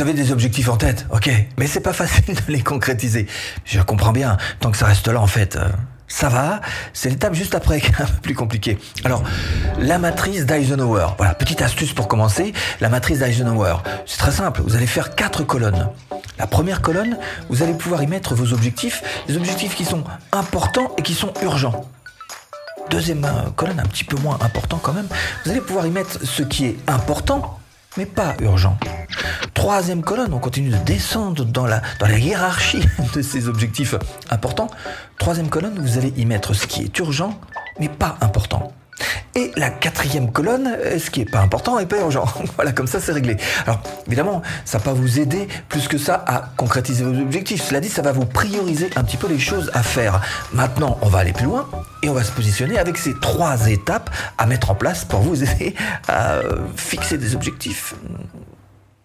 avez des objectifs en tête, ok, mais c'est pas facile de les concrétiser. Je comprends bien, tant que ça reste là en fait. euh, ça va, c'est l'étape juste après qui est un peu plus compliquée. Alors, la matrice d'Eisenhower. Voilà, petite astuce pour commencer. La matrice d'Eisenhower. C'est très simple, vous allez faire quatre colonnes. La première colonne, vous allez pouvoir y mettre vos objectifs, des objectifs qui sont importants et qui sont urgents. Deuxième euh, colonne, un petit peu moins important quand même, vous allez pouvoir y mettre ce qui est important, mais pas urgent. Troisième colonne, on continue de descendre dans la, hiérarchie de ces objectifs importants. Troisième colonne, vous allez y mettre ce qui est urgent, mais pas important. Et la quatrième colonne, euh, ce qui est pas important et pas urgent. voilà, comme ça c'est réglé. Alors évidemment, ça va pas vous aider plus que ça à concrétiser vos objectifs. Cela dit, ça va vous prioriser un petit peu les choses à faire. Maintenant, on va aller plus loin et on va se positionner avec ces trois étapes à mettre en place pour vous aider à fixer des objectifs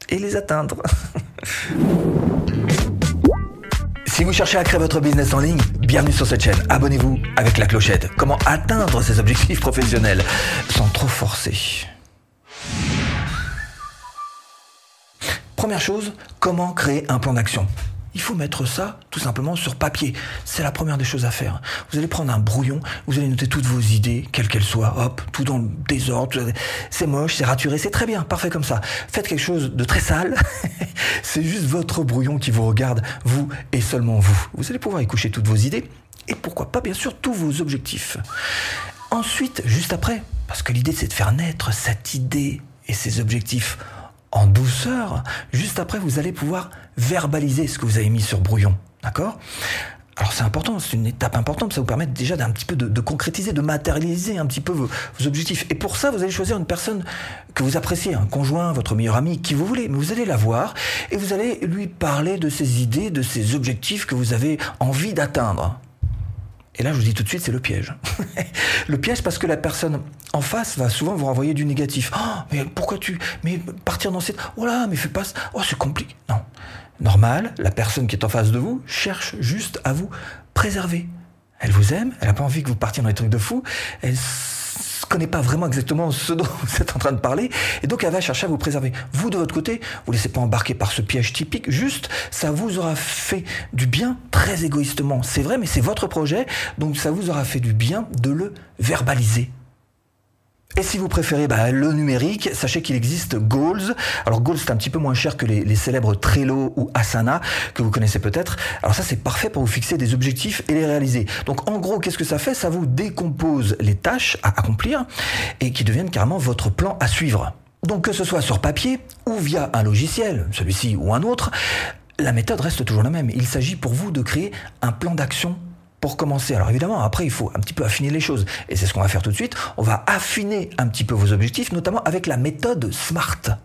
et les atteindre. Si vous cherchez à créer votre business en ligne, bienvenue sur cette chaîne. Abonnez-vous avec la clochette. Comment atteindre ses objectifs professionnels sans trop forcer? Première chose, comment créer un plan d'action? Il faut mettre ça tout simplement sur papier. C'est la première des choses à faire. Vous allez prendre un brouillon, vous allez noter toutes vos idées, quelles qu'elles soient, hop, tout dans le désordre. C'est moche, c'est raturé, c'est très bien, parfait comme ça. Faites quelque chose de très sale. c'est juste votre brouillon qui vous regarde, vous et seulement vous. Vous allez pouvoir y coucher toutes vos idées et pourquoi pas bien sûr tous vos objectifs. Ensuite, juste après, parce que l'idée c'est de faire naître cette idée et ses objectifs en douceur, juste après, vous allez pouvoir verbaliser ce que vous avez mis sur brouillon. D'accord? Alors c'est important, c'est une étape importante, ça vous permet déjà d'un petit peu de, concrétiser, de matérialiser un petit peu vos, objectifs. Et pour ça, vous allez choisir une personne que vous appréciez, un conjoint, votre meilleur ami, qui vous voulez. Mais vous allez la voir et vous allez lui parler de ses idées, de ses objectifs que vous avez envie d'atteindre. Et là, je vous dis tout de suite, c'est le piège. le piège parce que la personne en face va souvent vous renvoyer du négatif. Oh, mais pourquoi tu... Mais partir dans cette... Oh là, mais fais pas... Oh, c'est compliqué. Non. Normal, la personne qui est en face de vous cherche juste à vous préserver. Elle vous aime, elle n'a pas envie que vous partiez dans les trucs de fou, pas vraiment exactement ce dont vous êtes en train de parler, et donc elle va chercher à vous préserver. Vous, de votre côté, vous laissez pas embarquer par ce piège typique, juste, ça vous aura fait du bien très égoïstement. C'est vrai, mais c'est votre projet, donc ça vous aura fait du bien de le verbaliser. Et si vous préférez bah, le numérique, sachez qu'il existe Goals. Alors Goals, c'est un petit peu moins cher que les, les, célèbres Trello ou Asana, que vous connaissez peut-être. Alors ça, c'est parfait pour vous fixer des objectifs et les réaliser. Donc en gros, qu'est-ce que ça fait? Ça vous décompose les tâches à accomplir et qui deviennent carrément votre plan à suivre. Donc que ce soit sur papier ou via un logiciel, celui-ci ou un autre, la méthode reste toujours la même. Il s'agit pour vous de créer un plan d'action pour commencer. Alors évidemment, après, il faut un petit peu affiner les choses. Et c'est ce qu'on va faire tout de suite. On va affiner un petit peu vos objectifs, notamment avec la méthode SMART.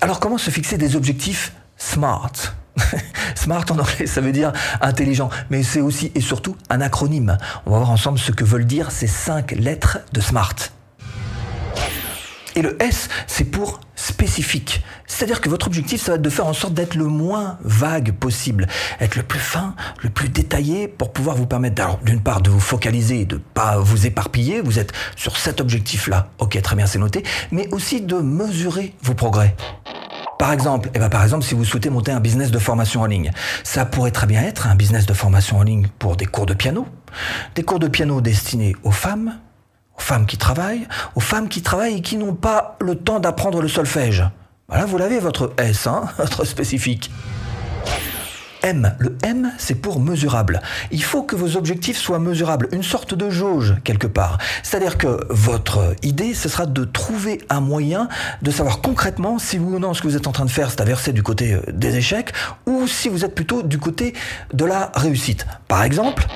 Alors comment se fixer des objectifs SMART? Smart en anglais, ça veut dire intelligent, mais c'est aussi et surtout un acronyme. On va voir ensemble ce que veulent dire ces cinq lettres de SMART. Et le S, c'est pour spécifique. C'est-à-dire que votre objectif, ça va être de faire en sorte d'être le moins vague possible, être le plus fin, le plus détaillé pour pouvoir vous permettre, d'une part, de vous focaliser, de pas vous éparpiller, vous êtes sur cet objectif-là, ok, très bien, c'est noté, mais aussi de mesurer vos progrès. Par exemple, eh ben par exemple, si vous souhaitez monter un business de formation en ligne, ça pourrait très bien être un business de formation en ligne pour des cours de piano, des cours de piano destinés aux femmes, femmes qui travaillent, aux femmes qui travaillent et qui n'ont pas le temps d'apprendre le solfège. Voilà, vous l'avez, votre S, hein, votre spécifique. M. Le M, c'est pour mesurable. Il faut que vos objectifs soient mesurables, une sorte de jauge quelque part. C'est-à-dire que votre idée, ce sera de trouver un moyen de savoir concrètement si oui ou non ce que vous êtes en train de faire, c'est à verser du côté des échecs, ou si vous êtes plutôt du côté de la réussite. Par exemple,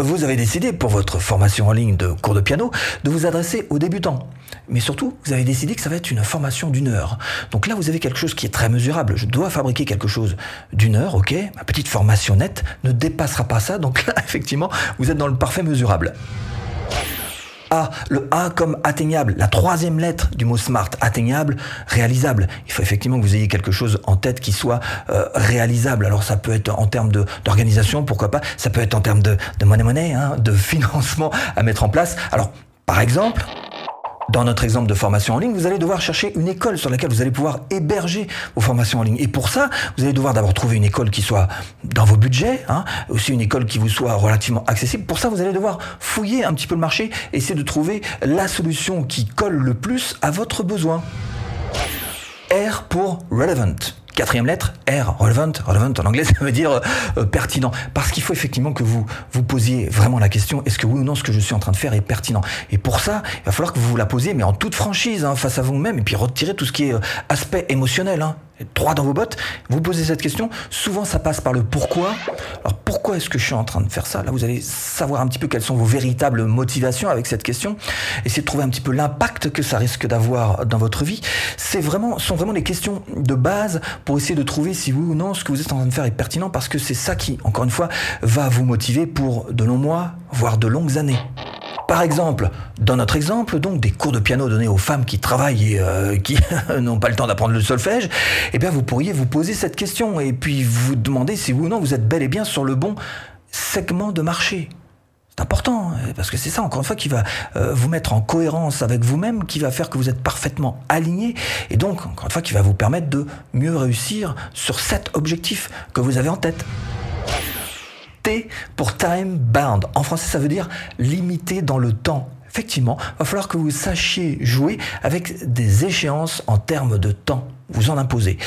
vous avez décidé pour votre formation en ligne de cours de piano de vous adresser aux débutants. Mais surtout, vous avez décidé que ça va être une formation d'une heure. Donc là, vous avez quelque chose qui est très mesurable. Je dois fabriquer quelque chose d'une heure, ok Ma petite formation nette ne dépassera pas ça. Donc là, effectivement, vous êtes dans le parfait mesurable. A, le A comme atteignable, la troisième lettre du mot smart, atteignable, réalisable. Il faut effectivement que vous ayez quelque chose en tête qui soit euh, réalisable. Alors ça peut être en termes d'organisation, pourquoi pas, ça peut être en termes de, de monnaie-monnaie, hein, de financement à mettre en place. Alors, par exemple, Dans notre exemple de formation en ligne, vous allez devoir chercher une école sur laquelle vous allez pouvoir héberger vos formations en ligne. Et pour ça, vous allez devoir d'abord trouver une école qui soit dans vos budgets, hein, aussi une école qui vous soit relativement accessible. Pour ça, vous allez devoir fouiller un petit peu le marché, essayer de trouver la solution qui colle le plus à votre besoin. R pour relevant. Quatrième lettre, R, relevant, relevant en anglais, ça veut dire euh, pertinent. Parce qu'il faut effectivement que vous vous posiez vraiment la question, est-ce que oui ou non ce que je suis en train de faire est pertinent? Et pour ça, il va falloir que vous vous la posiez, mais en toute franchise, hein, face à vous-même, et puis retirer tout ce qui est euh, aspect émotionnel. Hein droit dans vos bottes, vous posez cette question, souvent ça passe par le pourquoi. Alors pourquoi est-ce que je suis en train de faire ça? Là, vous allez savoir un petit peu quelles sont vos véritables motivations avec cette question. Essayez de trouver un petit peu l'impact que ça risque d'avoir dans votre vie. C'est vraiment, sont vraiment les questions de base pour essayer de trouver si oui ou non ce que vous êtes en train de faire est pertinent parce que c'est ça qui, encore une fois, va vous motiver pour de longs mois, voire de longues années. Par exemple, dans notre exemple, donc des cours de piano donnés aux femmes qui travaillent et euh, qui n'ont pas le temps d'apprendre le solfège, eh bien vous pourriez vous poser cette question et puis vous demander si oui ou non vous êtes bel et bien sur le bon segment de marché. C'est important, hein, parce que c'est ça, encore une fois, qui va euh, vous mettre en cohérence avec vous-même, qui va faire que vous êtes parfaitement aligné, et donc, encore une fois, qui va vous permettre de mieux réussir sur cet objectif que vous avez en tête pour time bound. En français, ça veut dire limité dans le temps. Effectivement, va falloir que vous sachiez jouer avec des échéances en termes de temps. Vous en imposez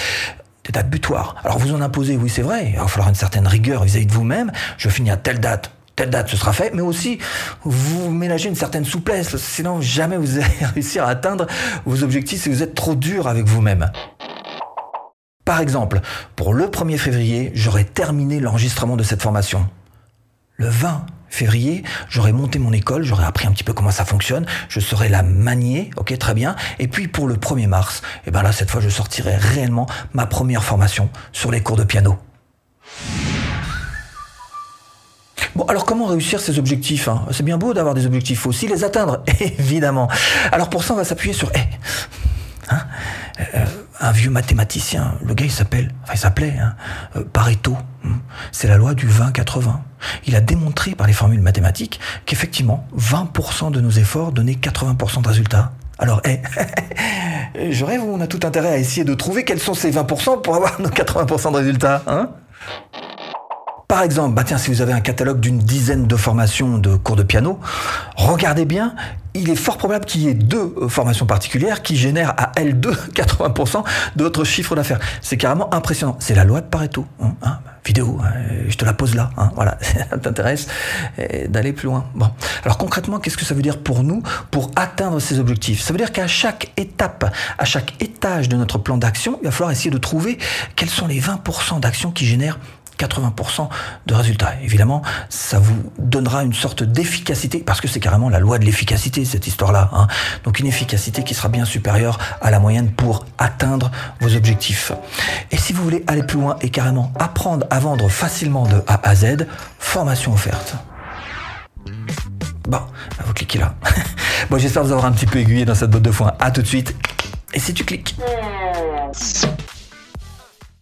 des dates butoirs. Alors vous en imposez, oui c'est vrai, il va falloir une certaine rigueur vis-à-vis de vous-même. Je finis à telle date, telle date ce sera fait, mais aussi vous ménagez une certaine souplesse, sinon jamais vous allez réussir à atteindre vos objectifs si vous êtes trop dur avec vous-même. Par exemple, pour le 1er février, j'aurai terminé l'enregistrement de cette formation. Le 20 février, j'aurai monté mon école, j'aurai appris un petit peu comment ça fonctionne, je saurai la manier, ok, très bien. Et puis pour le 1er mars, et eh ben là, cette fois, je sortirai réellement ma première formation sur les cours de piano. Bon, alors comment réussir ces objectifs hein? C'est bien beau d'avoir des objectifs, faut aussi les atteindre, évidemment. Alors pour ça, on va s'appuyer sur... un vieux mathématicien, le gars il s'appelle, enfin il s'appelait hein, euh, Pareto. Hmm. C'est la loi du 20-80. Il a démontré par les formules mathématiques qu'effectivement 20% de nos efforts donnaient 80% de résultats. Alors, eh, je rêve, on a tout intérêt à essayer de trouver quels sont ces 20% pour avoir nos 80% de résultats, hein? Par exemple, bah tiens, si vous avez un catalogue d'une dizaine de formations de cours de piano, regardez bien il est fort probable qu'il y ait deux euh, formations particulières qui génèrent à elles deux 80% de votre chiffre d'affaires. C'est carrément impressionnant. C'est la loi de Pareto. Hein, hein vidéo, hein, je te la pose là. Voilà, ça t'intéresse d'aller plus loin. Bon, alors concrètement, qu'est-ce que ça veut dire pour nous pour atteindre ces objectifs? Ça veut dire qu'à chaque étape, à chaque étage de notre plan d'action, il va falloir essayer de trouver quels sont les 20% d'actions qui génèrent 80% de résultats. Évidemment, ça vous donnera une sorte d'efficacité, parce que c'est carrément la loi de l'efficacité, cette histoire-là. Hein. Donc une efficacité qui sera bien supérieure à la moyenne pour atteindre vos objectifs. Et si vous voulez aller plus loin et carrément apprendre à vendre facilement de A à Z, formation offerte. Bon, bah, vous cliquez là. bon, j'espère vous avoir un petit peu aiguillé dans cette botte de foin. À tout de suite. Et si tu cliques